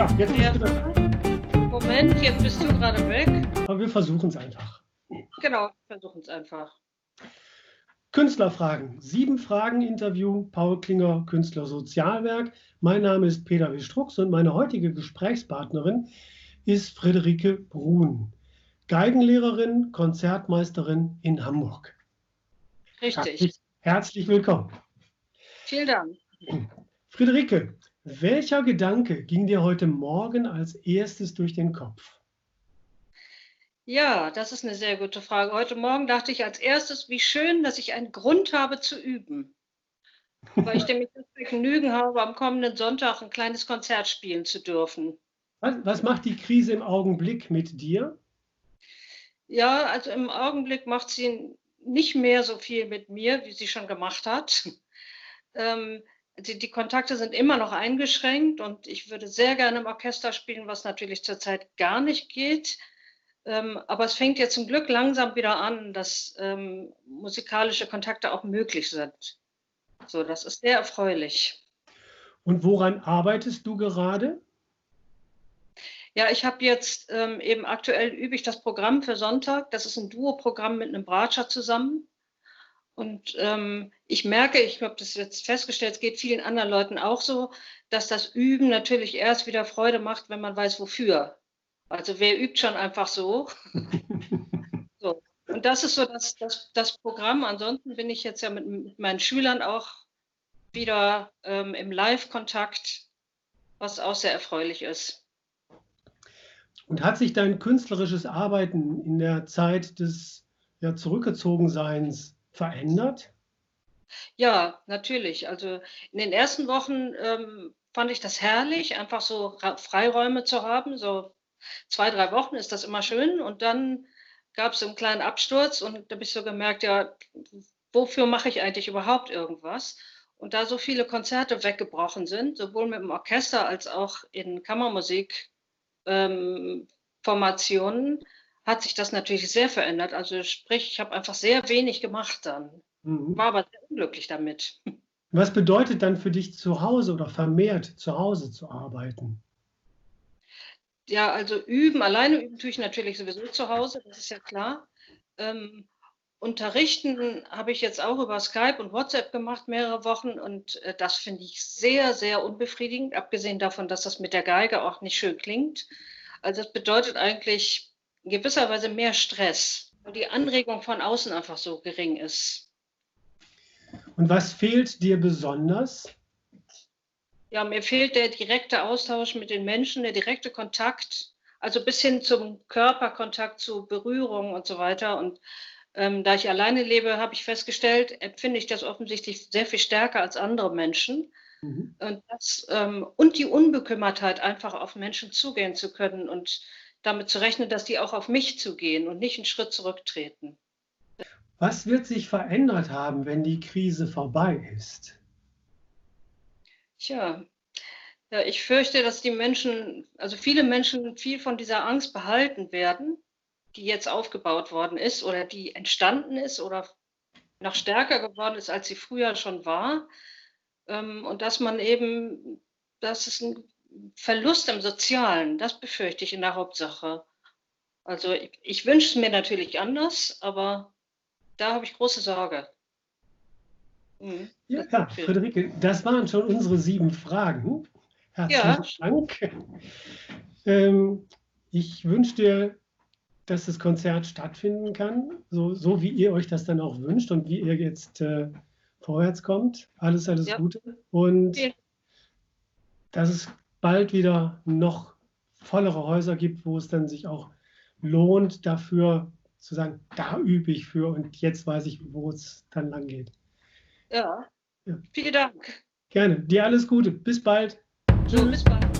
Ja. Moment, jetzt bist du gerade weg. Aber wir versuchen es einfach. Genau, versuchen es einfach. Künstlerfragen. Sieben Fragen Interview. Paul Klinger, Künstler Sozialwerk. Mein Name ist Peter W. Strux und meine heutige Gesprächspartnerin ist Friederike Brun, Geigenlehrerin, Konzertmeisterin in Hamburg. Richtig. Herzlich, herzlich willkommen. Vielen Dank. Friederike, welcher Gedanke ging dir heute Morgen als erstes durch den Kopf? Ja, das ist eine sehr gute Frage. Heute Morgen dachte ich als erstes, wie schön, dass ich einen Grund habe zu üben. Weil ich nämlich das Vergnügen habe, am kommenden Sonntag ein kleines Konzert spielen zu dürfen. Was, was macht die Krise im Augenblick mit dir? Ja, also im Augenblick macht sie nicht mehr so viel mit mir, wie sie schon gemacht hat. Ähm, die, die, Kontakte sind immer noch eingeschränkt und ich würde sehr gerne im Orchester spielen, was natürlich zurzeit gar nicht geht. Ähm, aber es fängt jetzt zum Glück langsam wieder an, dass ähm, musikalische Kontakte auch möglich sind. So, das ist sehr erfreulich. Und woran arbeitest du gerade? Ja, ich habe jetzt ähm, eben aktuell übe ich das Programm für Sonntag. Das ist ein Duo-Programm mit einem Bratscher zusammen. Und ähm, ich merke, ich habe das jetzt festgestellt, es geht vielen anderen Leuten auch so, dass das Üben natürlich erst wieder Freude macht, wenn man weiß, wofür. Also wer übt schon einfach so? so. Und das ist so das, das, das Programm. Ansonsten bin ich jetzt ja mit, mit meinen Schülern auch wieder ähm, im Live-Kontakt, was auch sehr erfreulich ist. Und hat sich dein künstlerisches Arbeiten in der Zeit des ja, Zurückgezogenseins verändert? Ja, natürlich. Also in den ersten Wochen ähm, fand ich das herrlich, einfach so Freiräume zu haben, so zwei, drei Wochen ist das immer schön. Und dann gab es einen kleinen Absturz und da habe ich so gemerkt, ja, wofür mache ich eigentlich überhaupt irgendwas? Und da so viele Konzerte weggebrochen sind, sowohl mit dem Orchester als auch in Kammermusikformationen, ähm, hat sich das natürlich sehr verändert. Also sprich, ich habe einfach sehr wenig gemacht dann. Mhm. War aber sehr unglücklich damit. Was bedeutet dann für dich zu Hause oder vermehrt zu Hause zu arbeiten? Ja, also üben, alleine üben tue ich natürlich sowieso zu Hause, das ist ja klar. Ähm, unterrichten habe ich jetzt auch über Skype und WhatsApp gemacht, mehrere Wochen. Und äh, das finde ich sehr, sehr unbefriedigend, abgesehen davon, dass das mit der Geige auch nicht schön klingt. Also es bedeutet eigentlich in gewisser Weise mehr Stress, weil die Anregung von außen einfach so gering ist. Und was fehlt dir besonders? Ja, mir fehlt der direkte Austausch mit den Menschen, der direkte Kontakt, also bis hin zum Körperkontakt, zu Berührung und so weiter. Und ähm, da ich alleine lebe, habe ich festgestellt, empfinde ich das offensichtlich sehr viel stärker als andere Menschen. Mhm. Und, das, ähm, und die Unbekümmertheit, einfach auf Menschen zugehen zu können und damit zu rechnen, dass die auch auf mich zugehen und nicht einen Schritt zurücktreten. Was wird sich verändert haben, wenn die Krise vorbei ist? Tja, ja, ich fürchte, dass die Menschen, also viele Menschen viel von dieser Angst behalten werden, die jetzt aufgebaut worden ist oder die entstanden ist oder noch stärker geworden ist, als sie früher schon war. Ähm, und dass man eben, das ist ein Verlust im Sozialen, das befürchte ich in der Hauptsache. Also ich, ich wünsche es mir natürlich anders, aber da habe ich große Sorge. Mhm. Ja, ja Friederike, das waren schon unsere sieben Fragen. Herzlichen ja. Dank. Ähm, ich wünsche dir, dass das Konzert stattfinden kann, so, so wie ihr euch das dann auch wünscht und wie ihr jetzt äh, vorwärts kommt. Alles, alles ja. Gute. Und dass es bald wieder noch vollere Häuser gibt, wo es dann sich auch lohnt, dafür zu sagen, da übe ich für und jetzt weiß ich, wo es dann lang geht. Ja. ja. Vielen Dank. Gerne. Dir alles Gute. Bis bald. Tschüss. So, bis bald.